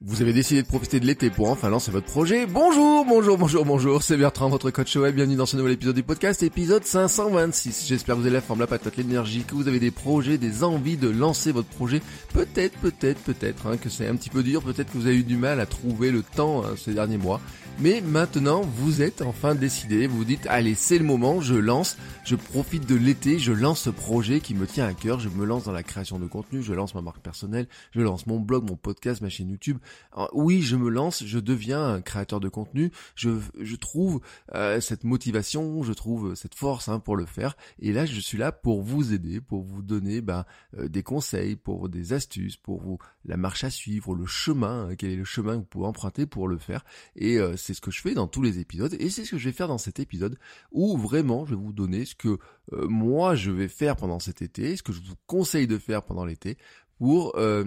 Vous avez décidé de profiter de l'été pour enfin lancer votre projet. Bonjour, bonjour, bonjour, bonjour, c'est Bertrand, votre coach web. Bienvenue dans ce nouvel épisode du podcast, épisode 526. J'espère que vous avez la forme, la patate, l'énergie, que vous avez des projets, des envies de lancer votre projet. Peut-être, peut-être, peut-être hein, que c'est un petit peu dur, peut-être que vous avez eu du mal à trouver le temps hein, ces derniers mois. Mais maintenant, vous êtes enfin décidé, vous vous dites, allez, c'est le moment, je lance, je profite de l'été, je lance ce projet qui me tient à cœur, je me lance dans la création de contenu, je lance ma marque personnelle, je lance mon blog, mon podcast, ma chaîne YouTube. Oui, je me lance, je deviens un créateur de contenu, je, trouve euh, cette motivation, je trouve cette force hein, pour le faire. Et là, je suis là pour vous aider, pour vous donner ben, euh, des conseils, pour des astuces, pour vous la marche à suivre, le chemin, hein, quel est le chemin que vous pouvez emprunter pour le faire. Et euh, c'est ce que je fais dans tous les épisodes et c'est ce que je vais faire dans cet épisode où vraiment je vais vous donner ce que moi je vais faire pendant cet été, ce que je vous conseille de faire pendant l'été pour euh,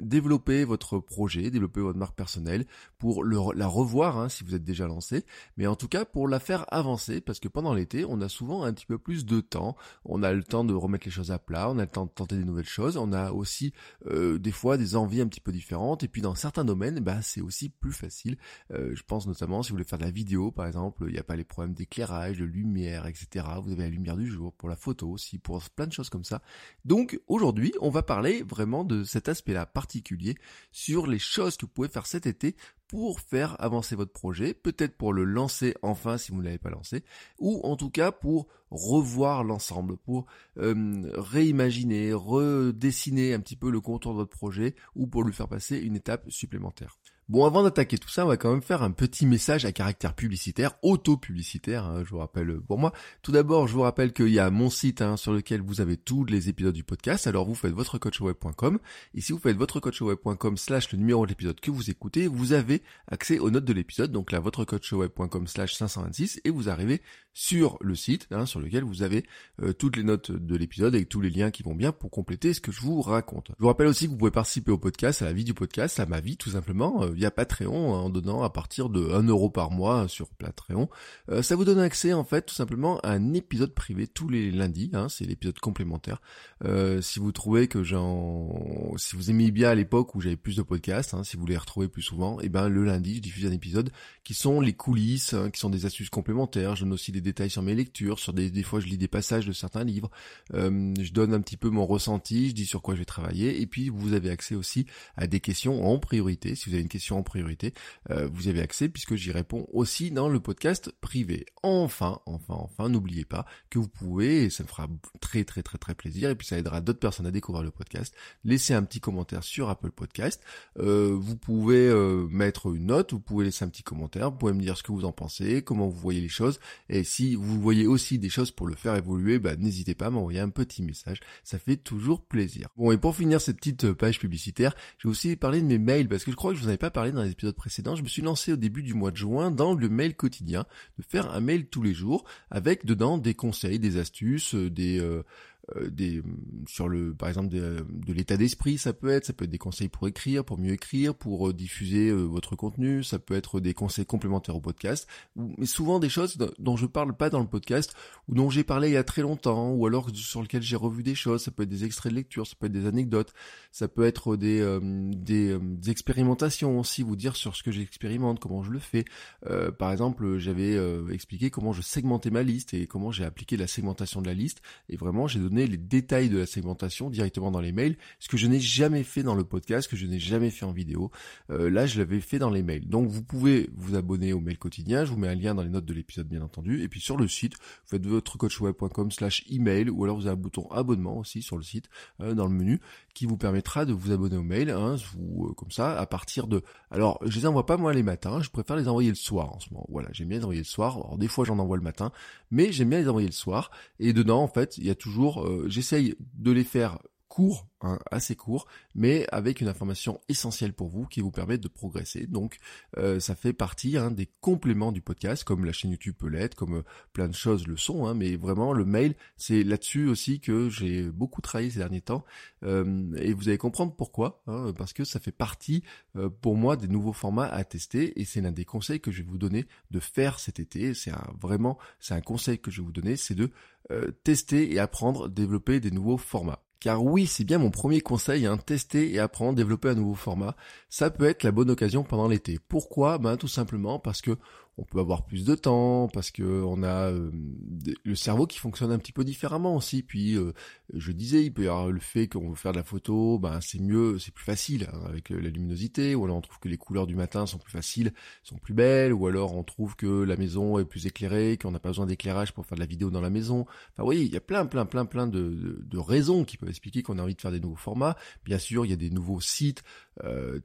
développer votre projet, développer votre marque personnelle, pour la revoir hein, si vous êtes déjà lancé, mais en tout cas pour la faire avancer, parce que pendant l'été, on a souvent un petit peu plus de temps, on a le temps de remettre les choses à plat, on a le temps de tenter des nouvelles choses, on a aussi euh, des fois des envies un petit peu différentes, et puis dans certains domaines, bah, c'est aussi plus facile. Euh, je pense notamment si vous voulez faire de la vidéo, par exemple, il n'y a pas les problèmes d'éclairage, de lumière, etc. Vous avez la lumière du jour, pour la photo aussi, pour plein de choses comme ça. Donc aujourd'hui, on va parler vraiment de cet aspect-là particulier sur les choses que vous pouvez faire cet été pour faire avancer votre projet, peut-être pour le lancer enfin si vous ne l'avez pas lancé, ou en tout cas pour revoir l'ensemble, pour euh, réimaginer, redessiner un petit peu le contour de votre projet, ou pour lui faire passer une étape supplémentaire. Bon, avant d'attaquer tout ça, on va quand même faire un petit message à caractère publicitaire, auto-publicitaire, hein, je vous rappelle pour moi. Tout d'abord, je vous rappelle qu'il y a mon site hein, sur lequel vous avez tous les épisodes du podcast. Alors vous faites votrecoachweb.com et si vous faites votrecoachweb.com slash le numéro de l'épisode que vous écoutez, vous avez accès aux notes de l'épisode, donc là votrecoachweb.com slash 526 et vous arrivez sur le site hein, sur lequel vous avez euh, toutes les notes de l'épisode avec tous les liens qui vont bien pour compléter ce que je vous raconte. Je vous rappelle aussi que vous pouvez participer au podcast, à la vie du podcast, à ma vie tout simplement. Euh, via Patreon hein, en donnant à partir de 1 euro par mois sur Patreon. Euh, ça vous donne accès en fait tout simplement à un épisode privé tous les lundis, hein, c'est l'épisode complémentaire. Euh, si vous trouvez que j'en, si vous aimez bien à l'époque où j'avais plus de podcasts, hein, si vous les retrouvez plus souvent, et eh ben le lundi je diffuse un épisode qui sont les coulisses, hein, qui sont des astuces complémentaires. Je donne aussi des détails sur mes lectures, sur des, des fois je lis des passages de certains livres. Euh, je donne un petit peu mon ressenti, je dis sur quoi je vais travailler, et puis vous avez accès aussi à des questions en priorité. Si vous avez une question en priorité, euh, vous avez accès puisque j'y réponds aussi dans le podcast privé. Enfin, enfin, enfin, n'oubliez pas que vous pouvez, et ça me fera très très très très plaisir, et puis ça aidera d'autres personnes à découvrir le podcast, laisser un petit commentaire sur Apple Podcast. Euh, vous pouvez mettre une note, vous pouvez laisser un petit commentaire, vous pouvez me dire ce que vous en pensez, comment vous voyez les choses, et si vous voyez aussi des choses pour le faire évoluer, bah, n'hésitez pas à m'envoyer un petit message, ça fait toujours plaisir. Bon, et pour finir cette petite page publicitaire, je vais aussi parler de mes mails, parce que je crois que je vous avais pas parlé dans les épisodes précédents, je me suis lancé au début du mois de juin dans le mail quotidien, de faire un mail tous les jours avec dedans des conseils, des astuces, euh, des euh, euh, des sur le par exemple de, l'état d'esprit ça peut être ça peut être des conseils pour écrire pour mieux écrire pour euh, diffuser euh, votre contenu ça peut être des conseils complémentaires au podcast mais souvent des choses dont je parle pas dans le podcast ou dont j'ai parlé il y a très longtemps ou alors sur lequel j'ai revu des choses ça peut être des extraits de lecture ça peut être des anecdotes ça peut être des des, des, expérimentations aussi vous dire sur ce que j'expérimente comment je le fais. Par exemple j'avais expliqué comment je segmentais ma liste et comment j'ai appliqué la segmentation de la liste et vraiment j'ai donné les détails de la segmentation directement dans les mails, ce que je n'ai jamais fait dans le podcast, que je n'ai jamais fait en vidéo. Euh, là, je l'avais fait dans les mails. Donc, vous pouvez vous abonner au mail quotidien. Je vous mets un lien dans les notes de l'épisode, bien entendu. Et puis sur le site, vous faites votre coachweb.com slash email ou alors vous avez un bouton abonnement aussi sur le site, euh, dans le menu, qui vous permettra de vous abonner au mail. Hein, euh, comme ça, à partir de... Alors, je les envoie pas moi les matins. Je préfère les envoyer le soir en ce moment. Voilà, j'aime bien les envoyer le soir. Alors, des fois, j'en envoie le matin, mais j'aime bien les envoyer le soir. Et dedans, en fait, il y a toujours j'essaye de les faire court, hein, assez court, mais avec une information essentielle pour vous qui vous permet de progresser. Donc euh, ça fait partie hein, des compléments du podcast, comme la chaîne YouTube peut l'être, comme euh, plein de choses le sont, hein, mais vraiment le mail, c'est là-dessus aussi que j'ai beaucoup travaillé ces derniers temps, euh, et vous allez comprendre pourquoi, hein, parce que ça fait partie pour moi des nouveaux formats à tester, et c'est l'un des conseils que je vais vous donner de faire cet été. C'est vraiment, c'est un conseil que je vais vous donner, c'est de tester et apprendre, développer des nouveaux formats. Car oui, c'est bien mon premier conseil, hein, tester et apprendre, développer un nouveau format. Ça peut être la bonne occasion pendant l'été. Pourquoi? Ben tout simplement parce que on peut avoir plus de temps parce que on a euh, le cerveau qui fonctionne un petit peu différemment aussi. Puis euh, je disais, il peut y avoir le fait qu'on veut faire de la photo, ben c'est mieux, c'est plus facile hein, avec euh, la luminosité. Ou alors on trouve que les couleurs du matin sont plus faciles, sont plus belles. Ou alors on trouve que la maison est plus éclairée, qu'on n'a pas besoin d'éclairage pour faire de la vidéo dans la maison. Enfin oui, il y a plein, plein, plein, plein de, de, raisons qui peuvent expliquer qu'on a envie de faire des nouveaux formats. Bien sûr, il y a des nouveaux sites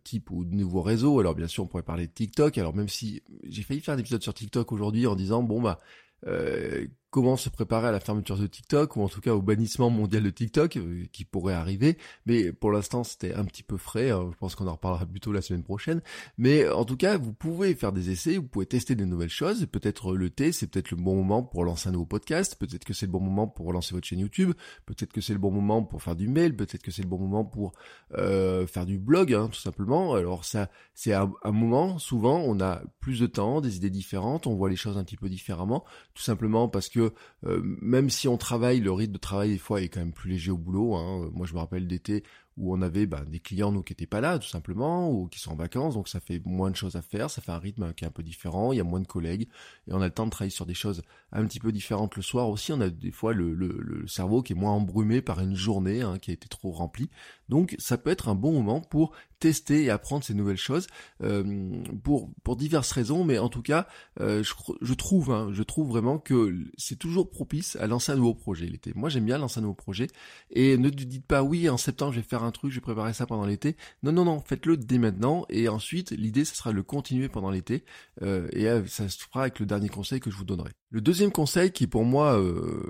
type ou de nouveaux réseaux. Alors bien sûr, on pourrait parler de TikTok. Alors même si j'ai failli faire des sur TikTok aujourd'hui en disant bon bah euh, comment se préparer à la fermeture de TikTok ou en tout cas au bannissement mondial de TikTok euh, qui pourrait arriver. Mais pour l'instant, c'était un petit peu frais. Hein. je pense qu'on en reparlera plutôt la semaine prochaine. Mais en tout cas, vous pouvez faire des essais, vous pouvez tester des nouvelles choses. Peut-être le thé, c'est peut-être le bon moment pour lancer un nouveau podcast. Peut-être que c'est le bon moment pour lancer votre chaîne YouTube. Peut-être que c'est le bon moment pour faire du mail. Peut-être que c'est le bon moment pour euh, faire du blog, hein, tout simplement. Alors ça, c'est un moment. Souvent, on a plus de temps, des idées différentes, on voit les choses un petit peu différemment, tout simplement parce que euh, même si on travaille, le rythme de travail des fois est quand même plus léger au boulot. Hein. Moi, je me rappelle d'été où on avait bah, des clients nous qui étaient pas là tout simplement ou qui sont en vacances donc ça fait moins de choses à faire ça fait un rythme qui est un peu différent il y a moins de collègues et on a le temps de travailler sur des choses un petit peu différentes le soir aussi on a des fois le, le, cerveau qui est moins embrumé par une journée hein, qui a été trop remplie donc ça peut être un bon moment pour tester et apprendre ces nouvelles choses euh, pour pour diverses raisons mais en tout cas euh, je, je, trouve hein, je trouve vraiment que c'est toujours propice à lancer un nouveau projet l'été moi j'aime bien lancer un nouveau projet et ne dites pas oui en septembre je vais faire un truc, je vais préparer ça pendant l'été. Non, non, non, faites-le dès maintenant. Et ensuite, l'idée, ce sera de le continuer pendant l'été. Euh, et euh, ça se fera avec le dernier conseil que je vous donnerai. Le deuxième conseil qui pour moi euh,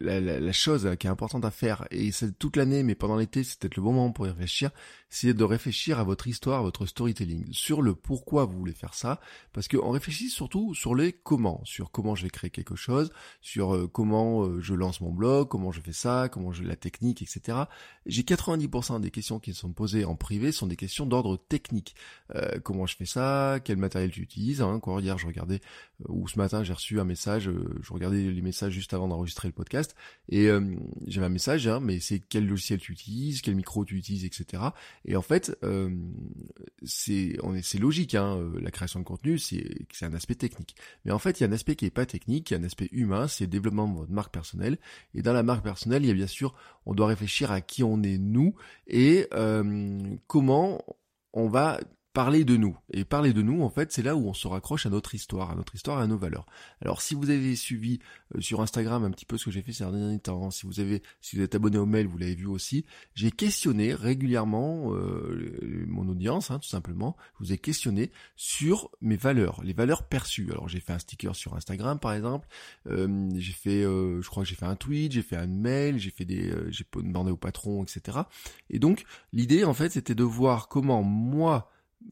la, chose qui est importante à faire, et c'est toute l'année, mais pendant l'été, c'est peut-être le bon moment pour y réfléchir, c'est de réfléchir à votre histoire, à votre storytelling, sur le pourquoi vous voulez faire ça, parce qu'on réfléchit surtout sur les comment, sur comment je vais créer quelque chose, sur euh, comment euh, je lance mon blog, comment je fais ça, comment je la technique, etc. J'ai 90% des questions qui sont posées en privé sont des questions d'ordre technique. comment je fais ça, quel matériel tu utilises, hein, encore hier je regardais, ou ce matin j'ai reçu un message euh, je regardais les messages juste avant d'enregistrer le podcast, et euh, j'avais un message, hein, mais c'est quel logiciel tu utilises, quel micro tu utilises, etc. Et en fait, euh, c'est logique, hein, la création de contenu, c'est un aspect technique. Mais en fait, il y a un aspect qui est pas technique, il y a un aspect humain, c'est le développement de votre marque personnelle. Et dans la marque personnelle, il y a bien sûr, on doit réfléchir à qui on est nous et comment on va parler de nous. Et parler de nous, en fait, c'est là où on se raccroche à notre histoire, à notre histoire, à nos valeurs. Alors, si vous avez suivi euh, sur Instagram un petit peu ce que j'ai fait ces derniers temps, si vous avez, si vous êtes abonné au mail, vous l'avez vu aussi, j'ai questionné régulièrement euh, mon audience, hein, tout simplement. Je vous ai questionné sur mes valeurs, les valeurs perçues. Alors, j'ai fait un sticker sur Instagram, par exemple. Euh, j'ai fait, je crois que j'ai fait un tweet, j'ai fait un mail, j'ai fait des, j'ai demandé au patron, etc. Et donc, l'idée, en fait, c'était de voir comment moi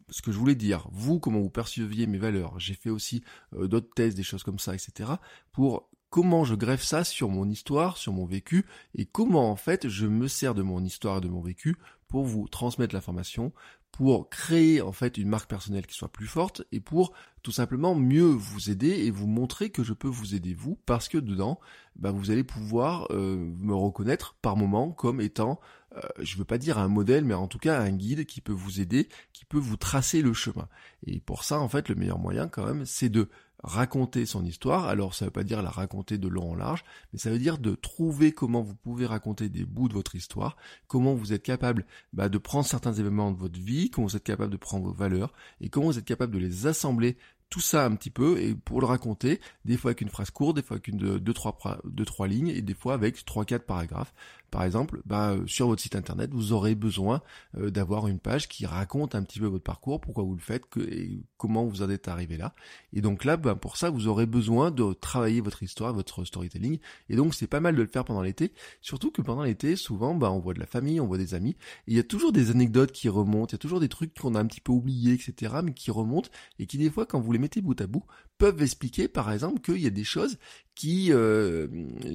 ce que je voulais dire, vous, comment vous perceviez mes valeurs. J'ai fait aussi euh, d'autres tests, des choses comme ça, etc. pour comment je greffe ça sur mon histoire, sur mon vécu, et comment en fait je me sers de mon histoire et de mon vécu pour vous transmettre l'information, pour créer en fait une marque personnelle qui soit plus forte et pour tout simplement mieux vous aider et vous montrer que je peux vous aider vous parce que dedans bah, vous allez pouvoir euh, me reconnaître par moment comme étant euh, je veux pas dire un modèle mais en tout cas un guide qui peut vous aider qui peut vous tracer le chemin. Et pour ça en fait le meilleur moyen quand même c'est de raconter son histoire. Alors ça veut pas dire la raconter de long en large, mais ça veut dire de trouver comment vous pouvez raconter des bouts de votre histoire, comment vous êtes capable bah, de prendre certains événements de votre vie, comment vous êtes capable de prendre vos valeurs, et comment vous êtes capable de les assembler tout ça un petit peu et pour le raconter, des fois avec une phrase courte, des fois avec une deux trois deux trois lignes et des fois avec trois quatre paragraphes par exemple, bah, sur votre site internet, vous aurez besoin d'avoir une page qui raconte un petit peu votre parcours, pourquoi vous le faites, et comment vous en êtes arrivé là. Et donc là, bah, pour ça, vous aurez besoin de travailler votre histoire, votre storytelling. Et donc c'est pas mal de le faire pendant l'été, surtout que pendant l'été, souvent, bah, on voit de la famille, on voit des amis, et il y a toujours des anecdotes qui remontent, il y a toujours des trucs qu'on a un petit peu oubliés, etc., mais qui remontent, et qui des fois, quand vous les mettez bout à bout, peuvent expliquer, par exemple, qu'il y a des choses qui, euh,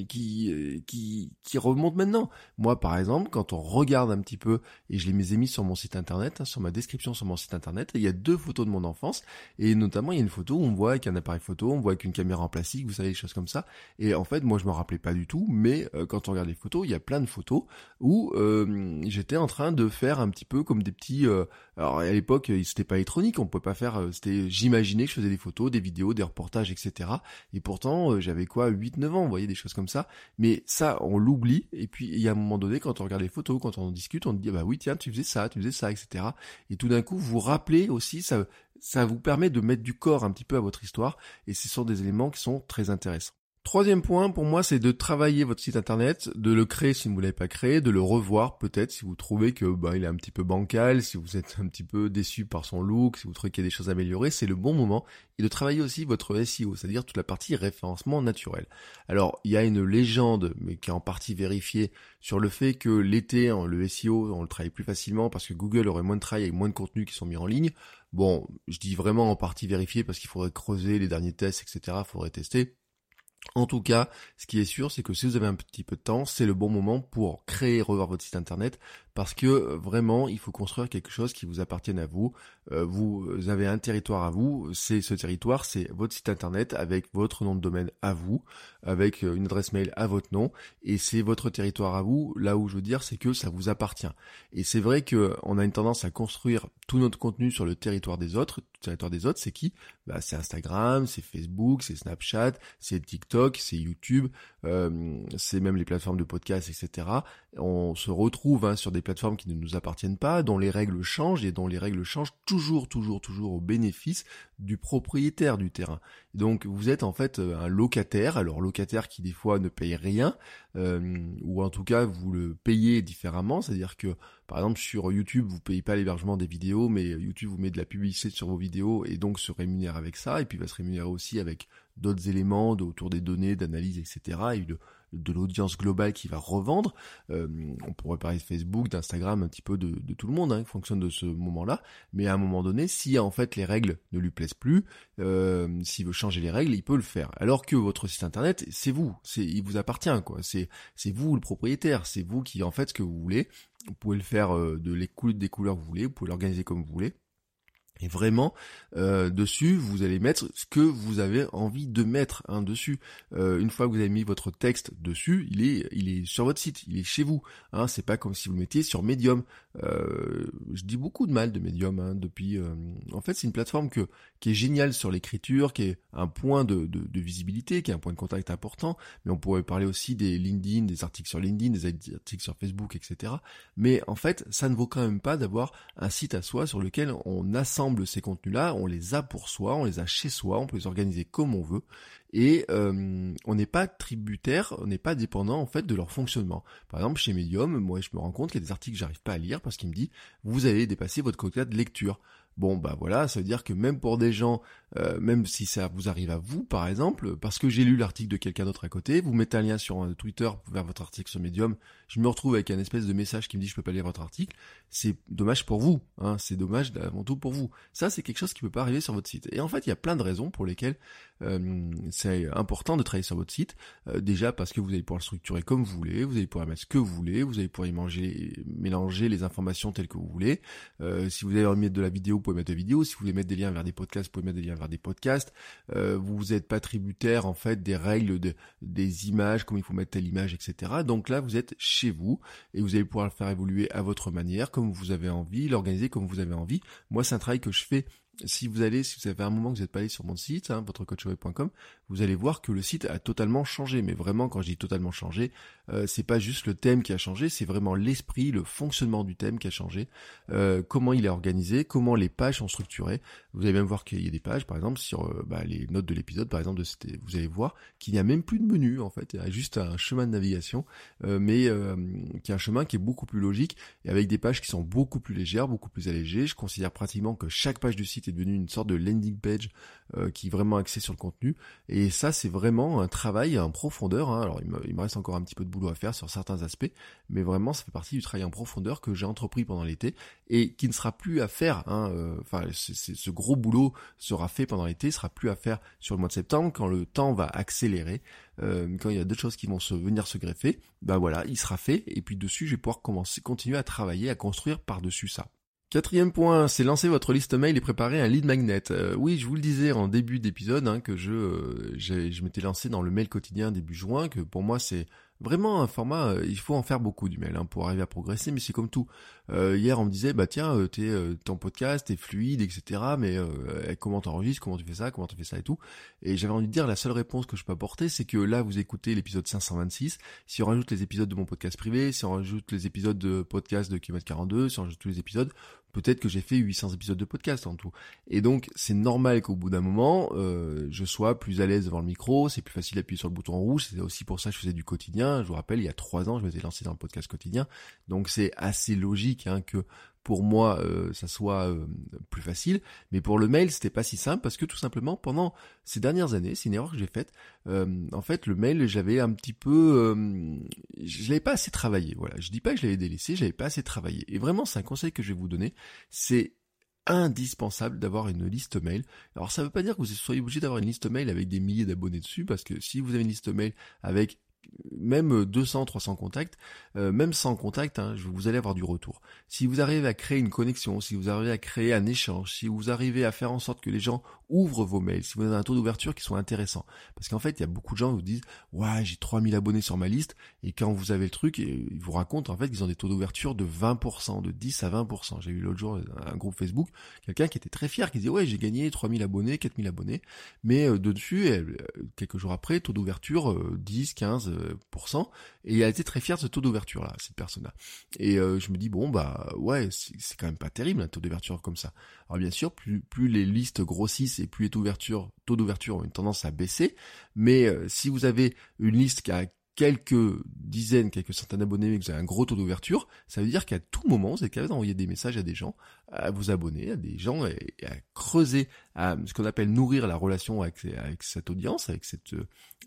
qui, qui, qui remontent maintenant. Moi, par exemple, quand on regarde un petit peu, et je les ai mis sur mon site internet, hein, sur ma description sur mon site internet, il y a deux photos de mon enfance, et notamment il y a une photo où on voit avec un appareil photo, on voit avec une caméra en plastique, vous savez, des choses comme ça. Et en fait, moi, je me rappelais pas du tout, mais euh, quand on regarde les photos, il y a plein de photos où euh, j'étais en train de faire un petit peu comme des petits. alors à l'époque, c'était pas électronique, on pouvait pas faire. c'était, j'imaginais que je faisais des photos, des vidéos, des reportages, etc. Et pourtant, j'avais quoi 8-9 ans, vous voyez, des choses comme ça. Mais ça, on l'oublie. Et puis, il y a un moment donné, quand on regarde les photos, quand on discute, on dit, bah oui, tiens, tu faisais ça, tu faisais ça, etc. Et tout d'un coup, vous rappelez aussi, ça, ça vous permet de mettre du corps un petit peu à votre histoire. Et ce sont des éléments qui sont très intéressants. Troisième point pour moi, c'est de travailler votre site internet, de le créer si vous ne l'avez pas créé, de le revoir peut-être si vous trouvez que bah, il est un petit peu bancal, si vous êtes un petit peu déçu par son look, si vous trouvez qu'il y a des choses à améliorer, c'est le bon moment. Et de travailler aussi votre SEO, c'est-à-dire toute la partie référencement naturel. Alors il y a une légende, mais qui est en partie vérifiée, sur le fait que l'été, le SEO, on le travaille plus facilement parce que Google aurait moins de travail et moins de contenus qui sont mis en ligne. Bon, je dis vraiment en partie vérifié parce qu'il faudrait creuser les derniers tests, etc. Il faudrait tester. En tout cas, ce qui est sûr, c'est que si vous avez un petit peu de temps, c'est le bon moment pour créer et revoir votre site internet parce que euh, vraiment, il faut construire quelque chose qui vous appartienne à vous. Euh, vous avez un territoire à vous, c'est ce territoire, c'est votre site internet avec votre nom de domaine à vous, avec euh, une adresse mail à votre nom, et c'est votre territoire à vous. Là où je veux dire, c'est que ça vous appartient. Et c'est vrai que on a une tendance à construire tout notre contenu sur le territoire des autres. Le territoire des autres, c'est qui? Bah, C'est Instagram, c'est Facebook, c'est Snapchat, c'est TikTok, c'est YouTube, c'est même les plateformes de podcast, etc. On se retrouve hein, sur des plateformes qui ne nous appartiennent pas, dont les règles changent et dont les règles changent toujours, toujours, toujours au bénéfice du propriétaire du terrain. Donc vous êtes en fait euh, un locataire, alors locataire qui des fois ne paye rien, euh, ou en tout cas vous le payez différemment, c'est-à-dire que par exemple sur YouTube vous payez pas l'hébergement des vidéos, mais YouTube vous met de la publicité sur vos vidéos et donc se rémunère avec ça, et puis va se rémunérer aussi avec d'autres éléments autour des données, d'analyse, etc. de l'audience globale qui va revendre. Euh, on pourrait parler de Facebook, d'Instagram, un petit peu de, tout le monde hein, qui fonctionne de ce moment-là. Mais à un moment donné, si en fait les règles ne lui plaisent plus, euh, s'il veut changer les règles, il peut le faire. Alors que votre site internet, c'est vous, c'est il vous appartient quoi. C'est c'est vous le propriétaire, c'est vous qui en fait ce que vous voulez. Vous pouvez le faire euh, de les des couleurs que vous voulez, vous pouvez l'organiser comme vous voulez. Et vraiment, euh, dessus, vous allez mettre ce que vous avez envie de mettre hein, dessus. Euh, une fois que vous avez mis votre texte dessus, il est, il est sur votre site, il est chez vous. Hein, c'est pas comme si vous le mettiez sur Medium. Euh, je dis beaucoup de mal de Medium hein, depuis. en fait, c'est une plateforme que, qui est géniale sur l'écriture, qui est un point de, de, de, visibilité, qui est un point de contact important. Mais on pourrait parler aussi des LinkedIn, des articles sur LinkedIn, des articles sur Facebook, etc. Mais en fait, ça ne vaut quand même pas d'avoir un site à soi sur lequel on assemble ces contenus-là, on les a pour soi, on les a chez soi, on peut les organiser comme on veut, et euh, on n'est pas tributaire, on n'est pas dépendant en fait de leur fonctionnement. Par exemple, chez Medium, moi je me rends compte qu'il y a des articles que j'arrive pas à lire parce qu'il me dit vous allez dépasser votre quota de lecture. Bon bah voilà, ça veut dire que même pour des gens, euh, même si ça vous arrive à vous par exemple, parce que j'ai lu l'article de quelqu'un d'autre à côté, vous mettez un lien sur euh, Twitter vers votre article sur Medium, je me retrouve avec un espèce de message qui me dit je peux pas lire votre article, c'est dommage pour vous, hein, c'est dommage avant tout pour vous. Ça c'est quelque chose qui peut pas arriver sur votre site. Et en fait il y a plein de raisons pour lesquelles euh, c'est important de travailler sur votre site. déjà parce que vous allez pouvoir le structurer comme vous voulez, vous allez pouvoir mettre ce que vous voulez, vous allez pouvoir y manger, mélanger les informations telles que vous voulez. si vous avez mettre de la vidéo vous pouvez mettre des vidéos. Si vous voulez mettre des liens vers des podcasts, vous pouvez mettre des liens vers des podcasts. Euh, vous n'êtes pas tributaire en fait des règles de, des images, comme il faut mettre telle image, etc. Donc là, vous êtes chez vous et vous allez pouvoir le faire évoluer à votre manière, comme vous avez envie, l'organiser comme vous avez envie. Moi, c'est un travail que je fais si vous allez, si vous avez un moment que vous n'êtes pas allé sur mon site, hein, votrecoachway.com, vous allez voir que le site a totalement changé. Mais vraiment, quand je dis totalement changé, euh, c'est pas juste le thème qui a changé, c'est vraiment l'esprit, le fonctionnement du thème qui a changé, euh, comment il est organisé, comment les pages sont structurées. Vous allez même voir qu'il y a des pages, par exemple, sur euh, bah, les notes de l'épisode, par exemple, de vous allez voir qu'il n'y a même plus de menu en fait, il y a juste un chemin de navigation, mais qui est un chemin qui est beaucoup plus logique et avec des pages qui sont beaucoup plus légères, beaucoup plus allégées. Je considère pratiquement que chaque page du site est devenue une sorte de landing page qui est vraiment axée sur le contenu. Et ça, c'est vraiment un travail en profondeur. Hein. Alors, il me, il me reste encore un petit peu de boulot à faire sur certains aspects, mais vraiment ça fait partie du travail en profondeur que j'ai entrepris pendant l'été et qui ne sera plus à faire. Hein, euh, enfin, ce gros boulot sera fait pendant l'été, sera plus à faire sur le mois de septembre quand le temps va accélérer, euh, quand il y a d'autres choses qui vont se venir se greffer. Ben voilà, il sera fait et puis dessus je vais pouvoir commencer, continuer à travailler, à construire par dessus ça. Quatrième point, c'est lancer votre liste mail et préparer un lead magnet. Euh, oui, je vous le disais en début d'épisode hein, que je, je m'étais lancé dans le mail quotidien début juin, que pour moi c'est Vraiment un format, euh, il faut en faire beaucoup du mail hein, pour arriver à progresser, mais c'est comme tout. Euh, hier on me disait bah tiens euh, t'es ton podcast est fluide etc mais comment t'enregistres comment tu fais ça comment tu fais ça et tout et j'avais envie de dire la seule réponse que je peux apporter c'est que là vous écoutez l'épisode 526 si on rajoute les épisodes de mon podcast privé si on rajoute les épisodes de podcast de Kilomètre 42 si on rajoute tous les épisodes peut-être que j'ai fait 800 épisodes de podcast en tout. Et donc c'est normal qu'au bout d'un moment, euh, je sois plus à l'aise devant le micro, c'est plus facile d'appuyer sur le bouton rouge, c'est aussi pour ça que je faisais du quotidien. Je vous rappelle, il y a trois ans, je m'étais lancé dans le podcast quotidien, donc c'est assez logique hein, que pour moi euh, ça soit euh, plus facile, mais pour le mail c'était pas si simple parce que tout simplement pendant ces dernières années, c'est une erreur que j'ai faite. Euh, en fait, le mail j'avais un petit peu, je l'avais pas assez travaillé. Voilà, je dis pas que je l'avais délaissé, j'avais pas assez travaillé. Et vraiment, c'est un conseil que je vais vous donner, c'est indispensable d'avoir une liste mail. Alors ça veut pas dire que vous soyez obligé d'avoir une liste mail avec des milliers d'abonnés dessus, parce que si vous avez une liste mail avec même 200, 300 contacts, euh, même sans contact, hein, vous allez avoir du retour. Si vous arrivez à créer une connexion, si vous arrivez à créer un échange, si vous arrivez à faire en sorte que les gens ouvrent vos mails, si vous avez un taux d'ouverture qui soit intéressant. Parce qu'en fait, il y a beaucoup de gens qui vous disent, ouais, j'ai 3000 abonnés sur ma liste, et quand vous avez le truc, ils vous racontent en fait qu'ils ont des taux d'ouverture de 20%, de 10 à 20%. J'ai eu l'autre jour un groupe Facebook, quelqu'un qui était très fier, qui disait, ouais, j'ai gagné 3000 abonnés, 4000 abonnés, mais euh, dessus, euh, quelques jours après, taux d'ouverture 10, 15, et elle était très fière de ce taux d'ouverture là, cette personne-là. Et euh, je me dis bon bah ouais, c'est quand même pas terrible un taux d'ouverture comme ça. Alors bien sûr, plus, plus les listes grossissent et plus les taux d'ouverture ont une tendance à baisser, mais euh, si vous avez une liste qui a quelques dizaines, quelques centaines d'abonnés, mais que vous avez un gros taux d'ouverture, ça veut dire qu'à tout moment, vous êtes capable d'envoyer des messages à des gens, à vous abonner, à des gens, et, à creuser, à ce qu'on appelle nourrir la relation avec, cette audience, avec cette,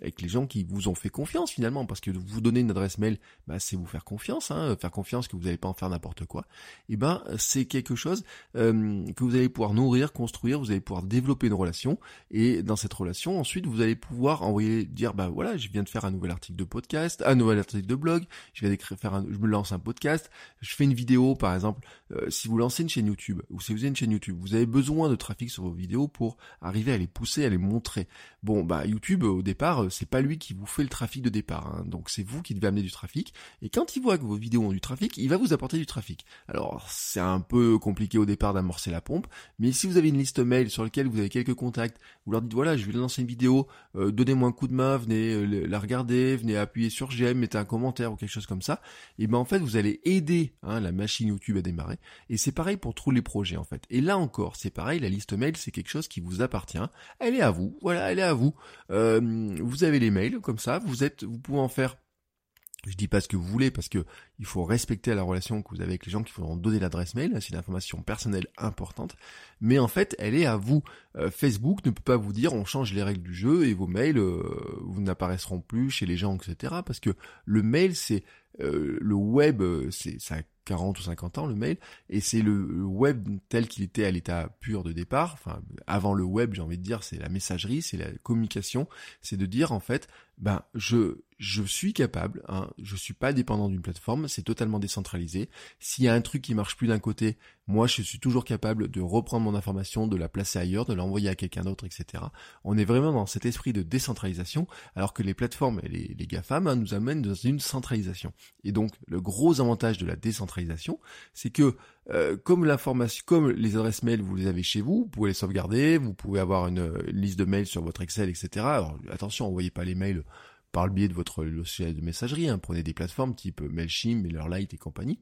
avec les gens qui vous ont fait confiance finalement, parce que vous donner une adresse mail, bah, c'est vous faire confiance, hein, faire confiance que vous n'allez pas en faire n'importe quoi. Et ben c'est quelque chose euh, que vous allez pouvoir nourrir, construire, vous allez pouvoir développer une relation, et dans cette relation, ensuite vous allez pouvoir envoyer, dire bah voilà, je viens de faire un nouvel article de podcast, un nouvel article de blog, je viens d'écrire, faire un, je me lance un podcast, je fais une vidéo par exemple. Euh, si vous lancez une chaîne YouTube ou si vous avez une chaîne YouTube, vous avez besoin de trafic sur vos vidéos pour arriver à les pousser, à les montrer. Bon bah YouTube au départ euh, c'est pas lui qui vous fait le trafic de départ. Hein. Donc c'est vous qui devez amener du trafic. Et quand il voit que vos vidéos ont du trafic, il va vous apporter du trafic. Alors c'est un peu compliqué au départ d'amorcer la pompe, mais si vous avez une liste mail sur laquelle vous avez quelques contacts, vous leur dites voilà, je vais lancer une vidéo, euh, donnez-moi un coup de main, venez euh, la regarder, venez appuyer sur j'aime, mettez un commentaire ou quelque chose comme ça, et ben en fait vous allez aider hein, la machine YouTube à démarrer. Et c'est pareil pour tous les projets en fait. Et là encore, c'est pareil, la liste mail c'est quelque chose qui vous appartient. Elle est à vous, voilà, elle est à vous. Euh, vous avez les mails comme ça, vous êtes, vous pouvez en faire je dis pas ce que vous voulez parce que il faut respecter la relation que vous avez avec les gens qui vont donner l'adresse mail. C'est une information personnelle importante, mais en fait, elle est à vous. Euh, Facebook ne peut pas vous dire on change les règles du jeu et vos mails euh, vous n'apparaîtront plus chez les gens, etc. Parce que le mail, c'est euh, le web, c'est ça 40 ou 50 ans le mail, et c'est le web tel qu'il était à l'état pur de départ, enfin avant le web j'ai envie de dire c'est la messagerie, c'est la communication, c'est de dire en fait ben je je suis capable, hein, je suis pas dépendant d'une plateforme, c'est totalement décentralisé. S'il y a un truc qui marche plus d'un côté, moi je suis toujours capable de reprendre mon information, de la placer ailleurs, de l'envoyer à quelqu'un d'autre, etc. On est vraiment dans cet esprit de décentralisation, alors que les plateformes et les, GAFAM hein, nous amènent dans une centralisation. Et donc le gros avantage de la décentralisation, c'est que euh, comme l'information, comme les adresses mail, vous les avez chez vous, vous pouvez les sauvegarder, vous pouvez avoir une, une liste de mails sur votre Excel, etc. Alors attention, envoyez pas les mails par le biais de votre logiciel de messagerie. Hein. Prenez des plateformes type Mailchimp, MailerLite et compagnie.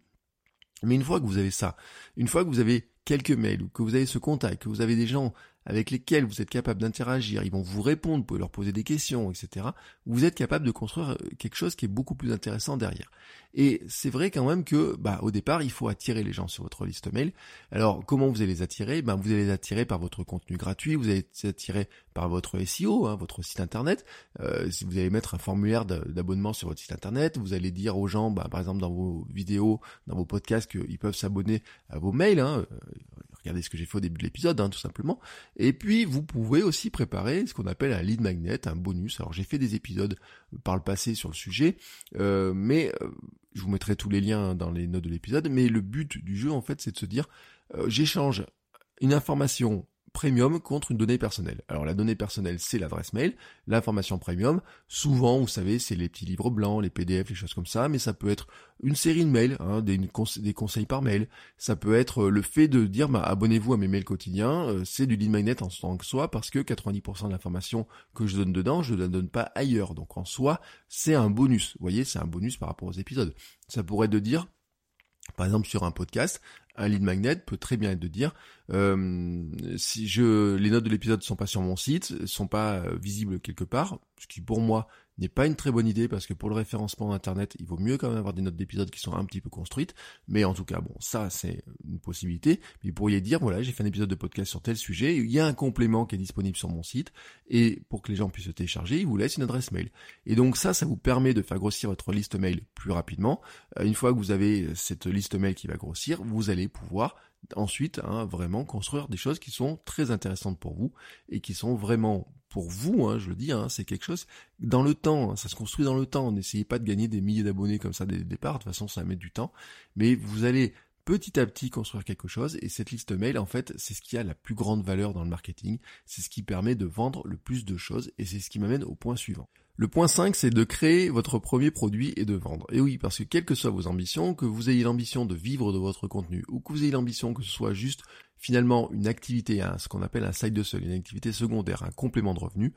Mais une fois que vous avez ça, une fois que vous avez quelques mails ou que vous avez ce contact, que vous avez des gens avec lesquels vous êtes capable d'interagir, ils vont vous répondre, vous pouvez leur poser des questions, etc. Vous êtes capable de construire euh, quelque chose qui est beaucoup plus intéressant derrière. Et c'est vrai quand même que, bah, au départ, il faut attirer les gens sur votre liste mail. Alors, comment vous allez les attirer? Ben, vous allez les attirer par votre contenu gratuit, vous allez les attirer par votre SEO, hein, votre site internet. Euh, vous allez mettre un formulaire d'abonnement sur votre site internet, vous allez dire aux gens, bah, par exemple dans vos vidéos, dans vos podcasts, qu'ils peuvent s'abonner à vos mails. Hein, regardez ce que j'ai fait au début de l'épisode, hein, tout simplement. Et puis, vous pouvez aussi préparer ce qu'on appelle un lead magnet, un bonus. Alors, j'ai fait des épisodes par le passé sur le sujet, euh, mais euh, je vous mettrai tous les liens dans les notes de l'épisode. Mais le but du jeu, en fait, c'est de se dire, euh, j'échange une information premium contre une donnée personnelle. Alors la donnée personnelle, c'est l'adresse mail. L'information premium, souvent, vous savez, c'est les petits livres blancs, les PDF, les choses comme ça, mais ça peut être une série de mails, hein, des, conseils par mail. Ça peut être euh, le fait de dire, bah, abonnez-vous à mes mails quotidiens. Euh, c'est du lead magnet en tant que soi, parce que 90% de l'information que je donne dedans, je ne la donne pas ailleurs. Donc en soi, c'est un bonus. Vous voyez, c'est un bonus par rapport aux épisodes. Ça pourrait être de dire, par exemple sur un podcast, un lead magnet peut très bien être de dire euh, si je les notes de l'épisode sont pas sur mon site, sont pas euh, visibles quelque part, ce qui pour moi n'est pas une très bonne idée parce que pour le référencement internet, il vaut mieux quand même avoir des notes d'épisodes qui sont un petit peu construites. Mais en tout cas, bon, ça c'est une possibilité. Mais vous pourriez dire, voilà, j'ai fait un épisode de podcast sur tel sujet, il y a un complément qui est disponible sur mon site, et pour que les gens puissent le télécharger, il vous laisse une adresse mail. Et donc ça, ça vous permet de faire grossir votre liste mail plus rapidement. Euh, une fois que vous avez cette liste mail qui va grossir, vous allez pouvoir ensuite hein, vraiment construire des choses qui sont très intéressantes pour vous et qui sont vraiment pour vous, hein, je le dis, hein, c'est quelque chose dans le temps, ça se construit dans le temps. N'essayez pas de gagner des milliers d'abonnés comme ça dès le départ, de toute façon ça mettre du temps, mais vous allez petit à petit construire quelque chose et cette liste mail en fait c'est ce qui a la plus grande valeur dans le marketing, c'est ce qui permet de vendre le plus de choses et c'est ce qui m'amène au point suivant. Le point 5, c'est de créer votre premier produit et de vendre. Et oui, parce que quelles que soient vos ambitions, que vous ayez l'ambition de vivre de votre contenu, ou que vous ayez l'ambition que ce soit juste finalement une activité, ce qu'on appelle un side hustle, une activité secondaire, un complément de revenu,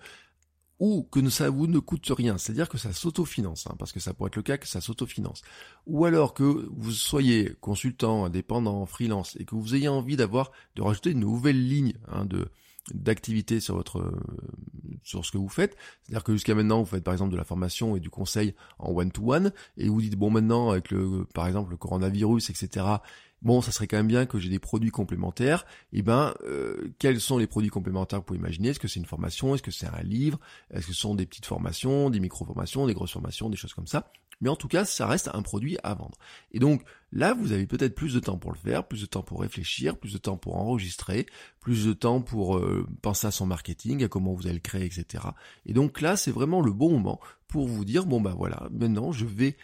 ou que ça vous ne coûte rien, c'est-à-dire que ça s'autofinance, hein, parce que ça pourrait être le cas que ça s'autofinance, ou alors que vous soyez consultant, indépendant, freelance, et que vous ayez envie d'avoir, de rajouter une nouvelle ligne hein, de, d'activité sur votre euh, sur ce que vous faites. C'est-à-dire que jusqu'à maintenant, vous faites par exemple de la formation et du conseil en one-to-one, et vous dites bon maintenant avec le par exemple le coronavirus, etc. Bon, ça serait quand même bien que j'ai des produits complémentaires. Et eh ben, euh, quels sont les produits complémentaires que vous pouvez imaginer? Est-ce que c'est une formation? Est-ce que c'est un livre? Est-ce que ce sont des petites formations, des micro-formations, des grosses formations, des choses comme ça? Mais en tout cas, ça reste un produit à vendre. Et donc là, vous avez peut-être plus de temps pour le faire, plus de temps pour réfléchir, plus de temps pour enregistrer, plus de temps pour euh, penser à son marketing, à comment vous allez le créer, etc. Et donc là, c'est vraiment le bon moment pour vous dire, bon bah voilà, maintenant je vais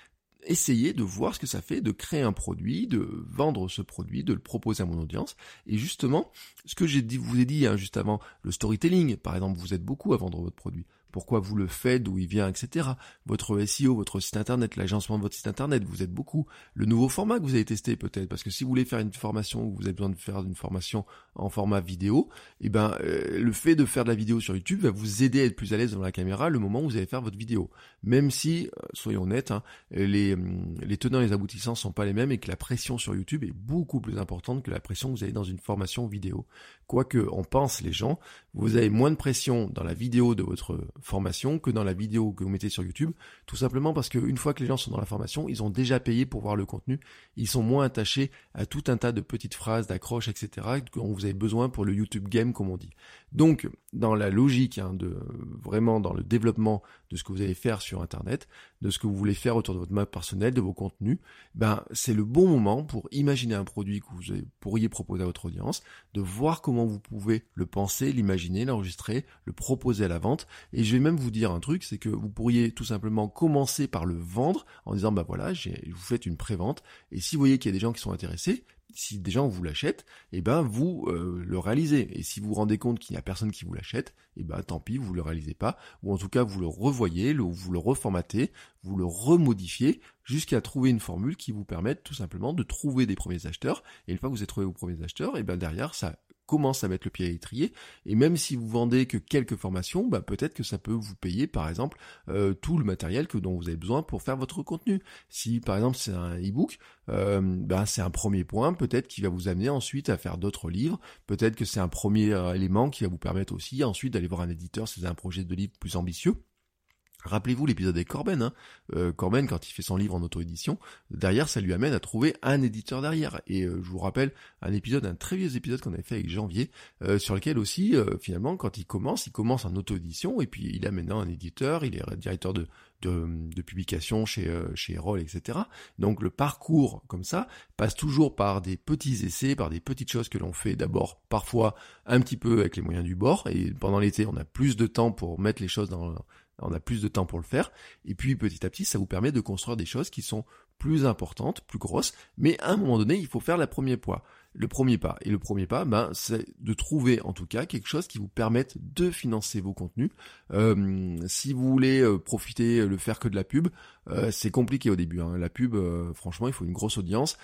essayer de voir ce que ça fait de créer un produit, de vendre ce produit, de le proposer à mon audience. Et justement, ce que j'ai dit, vous ai dit hein, juste avant, le storytelling, par exemple, vous êtes beaucoup à vendre votre produit pourquoi vous le faites, d'où il vient, etc. Votre SEO, votre site internet, l'agencement de votre site internet, vous êtes beaucoup. Le nouveau format que vous avez testé peut-être, parce que si vous voulez faire une formation, vous avez besoin de faire une formation en format vidéo, eh ben euh, le fait de faire de la vidéo sur YouTube va vous aider à être plus à l'aise devant la caméra le moment où vous allez faire votre vidéo. Même si, euh, soyons honnêtes, hein, les, hum, les tenants et les aboutissants sont pas les mêmes et que la pression sur YouTube est beaucoup plus importante que la pression que vous avez dans une formation vidéo. Quoique on pense les gens, vous avez moins de pression dans la vidéo de votre formation que dans la vidéo que vous mettez sur YouTube, tout simplement parce qu'une fois que les gens sont dans la formation, ils ont déjà payé pour voir le contenu, ils sont moins attachés à tout un tas de petites phrases, d'accroches, etc. dont vous avez besoin pour le YouTube game, comme on dit. Donc, dans la logique, hein, de vraiment dans le développement de ce que vous allez faire sur Internet, de ce que vous voulez faire autour de votre map personnelle, de vos contenus, ben c'est le bon moment pour imaginer un produit que vous pourriez proposer à votre audience, de voir comment vous pouvez le penser, l'imaginer, l'enregistrer, le proposer à la vente. Et je vais même vous dire un truc, c'est que vous pourriez tout simplement commencer par le vendre en disant bah voilà, vous faites une pré-vente et si vous voyez qu'il y a des gens qui sont intéressés, si des gens vous l'achètent, eh ben vous euh, le réalisez. Et si vous vous rendez compte qu'il n'y a personne qui vous l'achète, eh ben tant pis, vous le réalisez pas, ou en tout cas vous le revoyez, vous le reformatez, vous le remodifiez jusqu'à trouver une formule qui vous permette tout simplement de trouver des premiers acheteurs. Et une fois que vous avez trouvé vos premiers acheteurs, eh ben derrière ça commence à mettre le pied à l'étrier. Et même si vous vendez que quelques formations, bah peut-être que ça peut vous payer, par exemple, euh, tout le matériel que dont vous avez besoin pour faire votre contenu. Si par exemple c'est un e-book, euh, bah, c'est un premier point, peut-être qui va vous amener ensuite à faire d'autres livres. Peut-être que c'est un premier euh, élément qui va vous permettre aussi ensuite d'aller voir un éditeur si vous avez un projet de livre plus ambitieux. Rappelez-vous l'épisode avec Corben. Hein. Euh, Corben, quand il fait son livre en auto-édition, derrière, ça lui amène à trouver un éditeur derrière. Et euh, je vous rappelle un épisode, un très vieux épisode qu'on avait fait avec Janvier, euh, sur lequel aussi, finalement, quand il commence, il commence en auto-édition, et puis il a maintenant un éditeur, il est directeur de, de, publication chez, chez Erol, etc. Donc le parcours, comme ça, passe toujours par des petits essais, par des petites choses que l'on fait d'abord, parfois un petit peu avec les moyens du bord, et pendant l'été, on a plus de temps pour mettre les choses dans on a plus de temps pour le faire, et puis petit à petit, ça vous permet de construire des choses qui sont plus importantes, plus grosses, mais à un moment donné, il faut faire le premier pas. Le premier pas. Et le premier pas, ben, c'est de trouver en tout cas quelque chose qui vous permette de financer vos contenus. Euh, si vous voulez euh, profiter, euh, le faire que de la pub, c'est compliqué au début. Hein. La pub, franchement, il faut une grosse audience.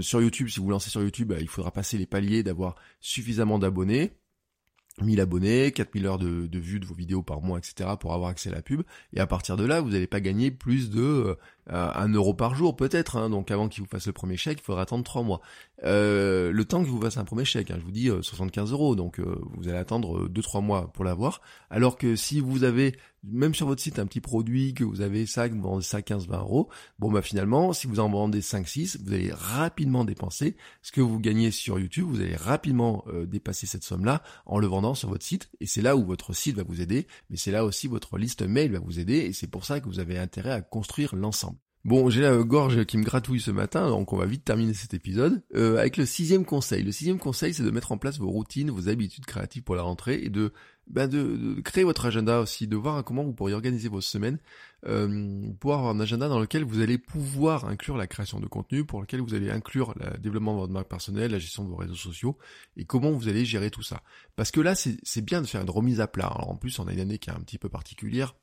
sur YouTube, si vous lancez sur YouTube, il faudra passer les paliers d'avoir suffisamment d'abonnés 1000 abonnés, 4000 heures de, de vues de vos vidéos par mois, etc. pour avoir accès à la pub. Et à partir de là, vous n'allez pas gagner plus de euh, 1 euro par jour peut-être. Hein. Donc avant qu'il vous fasse le premier chèque, il faudra attendre 3 mois. Euh, le temps que vous fasse un premier chèque, hein, je vous dis 75 euh, euros. Donc vous allez attendre 2-3 mois pour l'avoir. Alors que si vous avez même sur votre site un petit produit que vous avez ça, que vous vendez ça 15-20 euros, bon bah finalement, si vous en vendez 5-6, vous allez rapidement dépenser ce que vous gagnez sur YouTube, vous allez rapidement dépasser cette somme-là en le vendant sur votre site, et c'est là où votre site va vous aider, mais c'est là aussi votre liste mail va vous aider, et c'est pour ça que vous avez intérêt à construire l'ensemble. Bon, j'ai la gorge qui me gratouille ce matin, donc on va vite terminer cet épisode euh, avec le sixième conseil. Le sixième conseil, c'est de mettre en place vos routines, vos habitudes créatives pour la rentrée et de, ben de, créer votre agenda aussi, de voir comment vous pourriez organiser vos semaines, euh, pour avoir un agenda dans lequel vous allez pouvoir inclure la création de contenu, pour lequel vous allez inclure le développement de votre marque personnelle, la gestion de vos réseaux sociaux et comment vous allez gérer tout ça. Parce que là, c'est bien de faire une remise à plat. Alors en plus, on a une année qui est un petit peu particulière,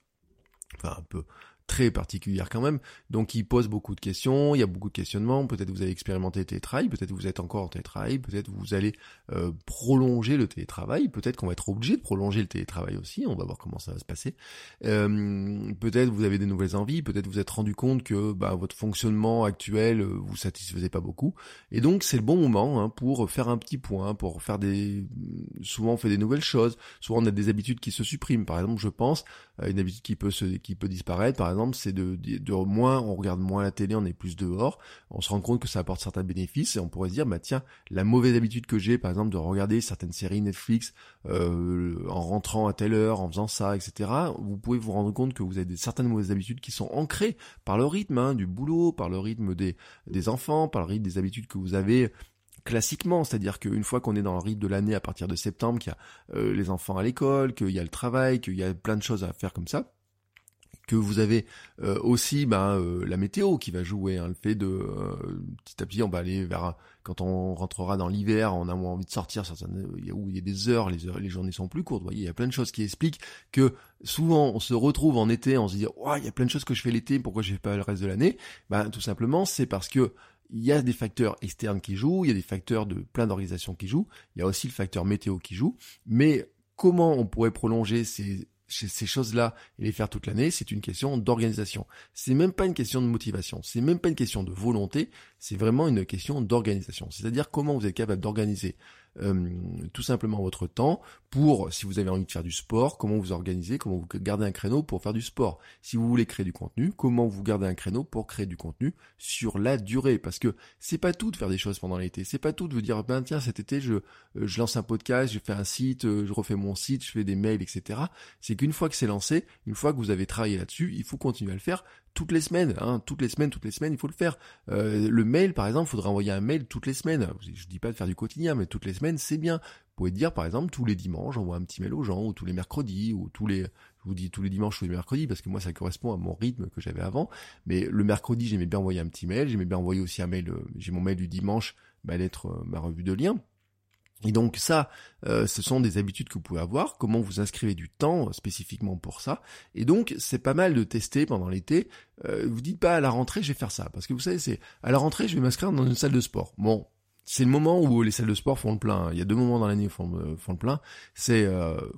enfin un peu très particulière quand même. Donc il pose beaucoup de questions, il y a beaucoup de questionnements. Peut-être vous avez expérimenté le télétravail, peut-être vous êtes encore en télétravail, peut-être vous allez euh, prolonger le télétravail, peut-être qu'on va être obligé de prolonger le télétravail aussi. On va voir comment ça va se passer. Euh, peut-être vous avez des nouvelles envies, peut-être vous êtes rendu compte que bah, votre fonctionnement actuel euh, vous satisfaisait pas beaucoup. Et donc c'est le bon moment hein, pour faire un petit point, pour faire des. Souvent on fait des nouvelles choses. Souvent on a des habitudes qui se suppriment. Par exemple, je pense une habitude qui peut se qui peut disparaître. Par exemple c'est de, de, moins, on regarde moins la télé, on est plus dehors, on se rend compte que ça apporte certains bénéfices et on pourrait se dire, bah tiens, la mauvaise habitude que j'ai, par exemple, de regarder certaines séries Netflix euh, en rentrant à telle heure, en faisant ça, etc. Vous pouvez vous rendre compte que vous avez des, certaines mauvaises habitudes qui sont ancrées par le rythme hein, du boulot, par le rythme des, des enfants, par le rythme des habitudes que vous avez classiquement, c'est-à-dire qu'une fois qu'on est dans le rythme de l'année à partir de septembre, qu'il y a euh, les enfants à l'école, qu'il y a le travail, qu'il y a plein de choses à faire comme ça, que vous avez euh, aussi euh, la météo qui va jouer, hein, le fait de petit à petit on va aller vers quand on rentrera dans l'hiver, on a moins envie de sortir, où il y a des heures, les journées sont plus courtes. Vous voyez, il y a plein de choses qui expliquent que souvent on se retrouve en été, on se dit ouais, il y a plein de choses que je fais l'été, pourquoi je fais pas le reste de l'année? Ben tout simplement c'est parce que il y a des facteurs externes qui jouent, il y a des facteurs de plein d'organisations qui jouent, il y a aussi le facteur météo qui joue, mais comment on pourrait prolonger ces choses-là et les faire toute l'année, c'est une question d'organisation. C'est même pas une question de motivation, c'est même pas une question de volonté, c'est vraiment une question d'organisation. C'est-à-dire comment vous êtes capable d'organiser euh, tout simplement votre temps pour, si vous avez envie de faire du sport, comment vous organisez, comment vous gardez un créneau pour faire du sport. Si vous voulez créer du contenu, comment vous gardez un créneau pour créer du contenu sur la durée? Parce que c'est pas tout de faire des choses pendant l'été. C'est pas tout de vous dire, ben tiens, cet été, je, euh, je lance un podcast, je fais un site, euh, je refais mon site, je fais des mails, etc. C'est qu'une fois que c'est lancé, une fois que vous avez travaillé là-dessus, il faut continuer à le faire toutes les semaines, hein, toutes les semaines, toutes les semaines, il faut le faire. Euh, le mail, par exemple, il faudra envoyer un mail toutes les semaines. Je dis pas de faire du quotidien, mais toutes les semaines, c'est bien. Vous pouvez dire, par exemple, tous les dimanches, j'envoie un petit mail aux gens, ou tous les mercredis, ou tous les, je vous dis tous les dimanches ou les mercredis, parce que moi, ça correspond à mon rythme que j'avais avant. Mais le mercredi, j'aimais bien envoyer un petit mail, j'aimais bien envoyer aussi un mail, euh, j'ai mon mail du dimanche, bah, lettre, ma revue de lien. Et donc ça, euh, ce sont des habitudes que vous pouvez avoir, comment vous inscrivez du temps euh, spécifiquement pour ça. Et donc c'est pas mal de tester pendant l'été. Euh, vous dites pas à la rentrée je vais faire ça, parce que vous savez c'est à la rentrée je vais m'inscrire dans une salle de sport. Bon, c'est le moment où les salles de sport font le plein. Il y a deux moments dans l'année où font, le plein. C'est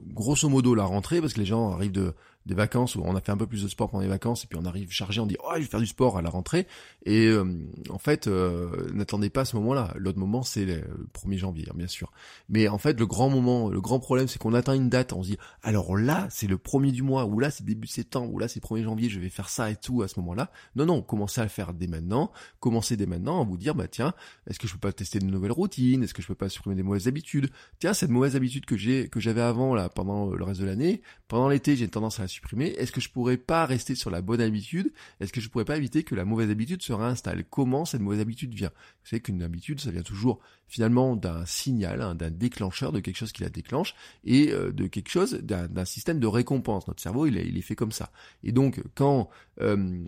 grosso modo la rentrée parce que les gens arrivent de des vacances où on a fait un peu plus de sport pendant les vacances et puis on arrive chargé, on dit oh je vais faire du sport à la rentrée et euh, en fait euh, n'attendez pas ce moment-là. L'autre moment c'est le 1er janvier hein, bien sûr. Mais en fait le grand moment, le grand problème c'est qu'on atteint une date, on se dit alors là c'est le premier du mois ou là c'est début septembre ou là c'est 1er janvier, je vais faire ça et tout à ce moment-là. Non non, commencez à le faire dès maintenant, commencez dès maintenant à vous dire bah tiens, est-ce que je peux pas tester de nouvelles routines, est-ce que je peux pas supprimer des mauvaises habitudes? Tiens, cette mauvaise habitude que j'ai que j'avais avant là pendant le reste de l'année, pendant l'été, j'ai tendance à supprimer. Est-ce que je pourrais pas rester sur la bonne habitude? Est-ce que je pourrais pas éviter que la mauvaise habitude se réinstalle? Comment cette mauvaise habitude vient? Vous savez qu'une habitude, ça vient toujours finalement d'un signal, hein, d'un déclencheur, de quelque chose qui la déclenche et euh, de quelque chose, d'un système de récompense. Notre cerveau, il est, fait comme ça. Et donc, quand euh,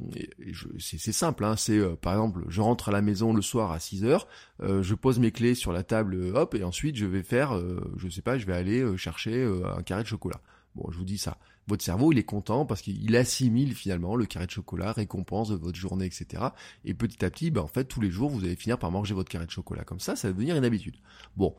c'est simple, hein, c'est euh, par exemple, je rentre à la maison le soir à 6 heures, je pose mes clés sur la table, hop, et ensuite je vais faire, je sais pas, je vais aller chercher un carré de chocolat. Bon, je vous dis ça. Votre cerveau, il est content parce qu'il assimile finalement le carré de chocolat, récompense de votre journée, etc. Et petit à petit, ben, en fait, tous les jours, vous allez finir par manger votre carré de chocolat. Comme ça, ça va devenir une habitude. Bon,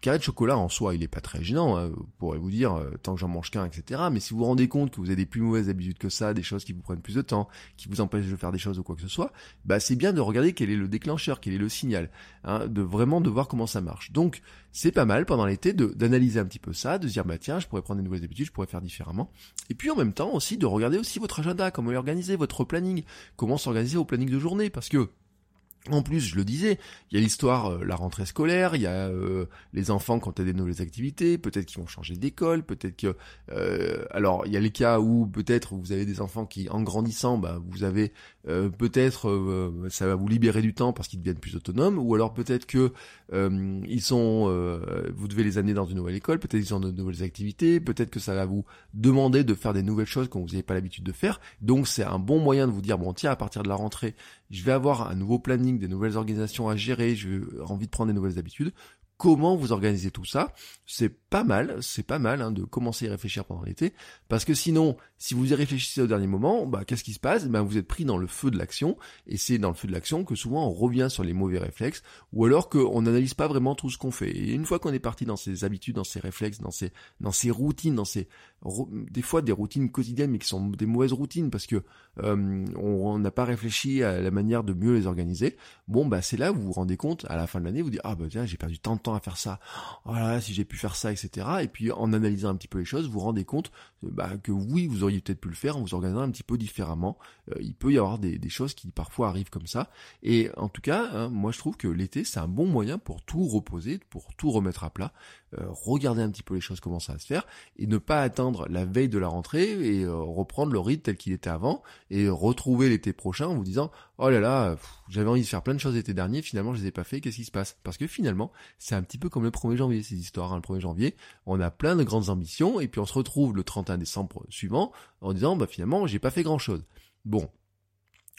carré de chocolat en soi, il est pas très gênant, hein, pourrez vous dire, euh, tant que j'en mange qu'un, etc. Mais si vous vous rendez compte que vous avez des plus mauvaises habitudes que ça, des choses qui vous prennent plus de temps, qui vous empêchent de faire des choses ou quoi que ce soit, bah c'est bien de regarder quel est le déclencheur, quel est le signal, hein, de vraiment de voir comment ça marche. Donc c'est pas mal pendant l'été d'analyser un petit peu ça, de se dire bah tiens, je pourrais prendre des nouvelles habitudes, je pourrais faire différemment. Et puis en même temps aussi de regarder aussi votre agenda, comment organiser votre planning, comment s'organiser au planning de journée, parce que en plus, je le disais, il y a l'histoire, euh, la rentrée scolaire, il y a euh, les enfants quand a des nouvelles activités, peut-être qu'ils vont changer d'école, peut-être que... Euh, alors, il y a les cas où peut-être vous avez des enfants qui, en grandissant, bah, vous avez peut-être... ça va vous libérer du temps parce qu'ils deviennent plus autonomes, ou alors peut-être que ils sont... vous devez les amener dans une nouvelle école, peut-être qu'ils ont de nouvelles activités, peut-être que ça va vous demander de faire des nouvelles choses quand vous n'avez pas l'habitude de faire. Donc, c'est un bon moyen de vous dire, bon, tiens, à partir de la rentrée, je vais avoir un nouveau planning, des nouvelles organisations à gérer, j'ai envie de prendre des nouvelles habitudes. Comment vous organisez tout ça C'est pas mal, c'est pas mal hein, de commencer à y réfléchir pendant l'été, parce que sinon, si vous y réfléchissez au dernier moment, bah, qu'est-ce qui se passe? Bah, Vous êtes pris dans le feu de l'action, et c'est dans le feu de l'action que souvent on revient sur les mauvais réflexes, ou alors qu'on n'analyse pas vraiment tout ce qu'on fait. Et une fois qu'on est parti dans ces habitudes, dans ces réflexes, dans ces, dans ces routines, dans ces des fois des routines quotidiennes, mais qui sont des mauvaises routines parce que euh, on n'a pas réfléchi à la manière de mieux les organiser. Bon, bah c'est là où vous vous rendez compte à la fin de l'année, vous dites ah bah tiens j'ai perdu tant de à faire ça, si j'ai pu faire ça, etc. Et puis en analysant un petit peu les choses, vous vous rendez compte bah, que oui vous auriez peut-être pu le faire en vous organisant un petit peu différemment. Euh, il peut y avoir des, des, choses qui parfois arrivent comme ça. Et en tout cas, hein, moi je trouve que l'été c'est un bon moyen pour tout reposer, pour tout remettre à plat. Euh, regarder un petit peu les choses comment ça va se faire et ne pas attendre la veille de la rentrée et euh, reprendre le rythme tel qu'il était avant et retrouver l'été prochain en vous disant oh là là j'avais envie de faire plein de choses l'été dernier finalement je les ai pas fait qu'est-ce qui se passe? Parce que finalement c'est un petit peu comme le 1er janvier ces histoires hein. le 1er janvier on a plein de grandes ambitions et puis on se retrouve le 31 décembre suivant en disant bah finalement j'ai pas fait grand chose bon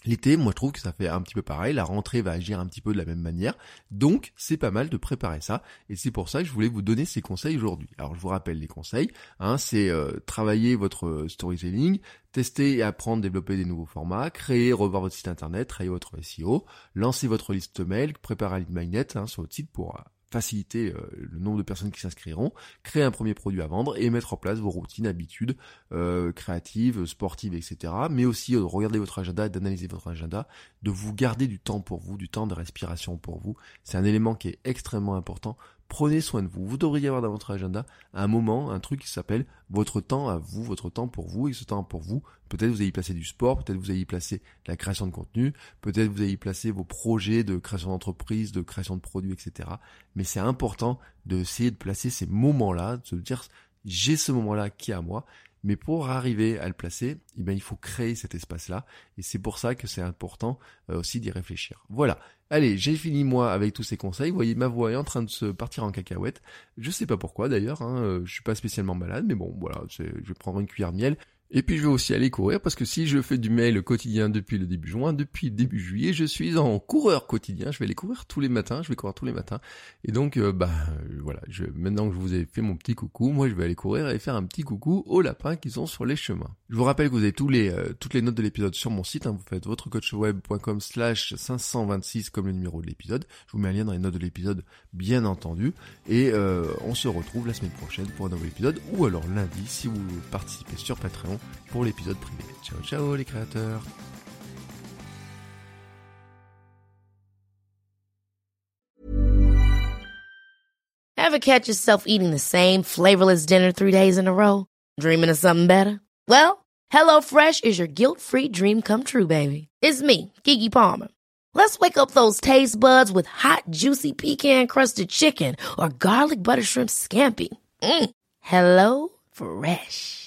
L'été, moi je trouve que ça fait un petit peu pareil, la rentrée va agir un petit peu de la même manière, donc c'est pas mal de préparer ça, et c'est pour ça que je voulais vous donner ces conseils aujourd'hui. Alors je vous rappelle les conseils, hein, c'est euh, travailler votre storytelling, tester et apprendre, développer des nouveaux formats, créer, revoir votre site internet, travailler votre SEO, lancer votre liste mail, préparer un lead magnet hein, sur votre site pour euh, faciliter euh, le nombre de personnes qui s'inscriront, créer un premier produit à vendre et mettre en place vos routines, habitudes euh, créatives, sportives, etc. Mais aussi euh, regarder votre agenda, d'analyser votre agenda, de vous garder du temps pour vous, du temps de respiration pour vous. C'est un élément qui est extrêmement important prenez soin de vous. Vous devriez avoir dans votre agenda un moment, un truc qui s'appelle votre temps à vous, votre temps pour vous, et ce temps pour vous, peut-être vous allez y du sport, peut-être vous allez y la création de contenu, peut-être vous allez y vos projets de création d'entreprise, de création de produits, etc. Mais c'est important d'essayer de placer ces moments-là, de se dire j'ai ce moment-là qui est à moi, mais pour arriver à le placer, eh bien, il faut créer cet espace-là. Et c'est pour ça que c'est important euh, aussi d'y réfléchir. Voilà. Allez, j'ai fini moi avec tous ces conseils. Vous voyez, ma voix est en train de se partir en cacahuète. Je sais pas pourquoi d'ailleurs. Hein, euh, je suis pas spécialement malade, mais bon, voilà. Je vais prendre une cuillère de miel. Et puis je vais aussi aller courir parce que si je fais du mail quotidien depuis le début juin, depuis le début juillet, je suis en coureur quotidien. Je vais aller courir tous les matins, je vais courir tous les matins. Et donc euh, bah euh, voilà, je, maintenant que je vous ai fait mon petit coucou, moi je vais aller courir et faire un petit coucou aux lapins qui sont sur les chemins. Je vous rappelle que vous avez tous les, euh, toutes les notes de l'épisode sur mon site. Hein. vous faites votrecoachweb.com slash 526 comme le numéro de l'épisode. Je vous mets un lien dans les notes de l'épisode bien entendu. Et on se retrouve la semaine prochaine pour un nouvel épisode ou alors lundi si vous participez sur Pour l'épisode privé. Ciao ciao les créateurs Ever catch yourself eating the same flavorless dinner three days in a row? Dreaming of something better? Well, HelloFresh is your guilt-free dream come true, baby. It's me, Kiki Palmer. Let's wake up those taste buds with hot, juicy pecan-crusted chicken or garlic butter shrimp scampi. Mm. Hello Fresh.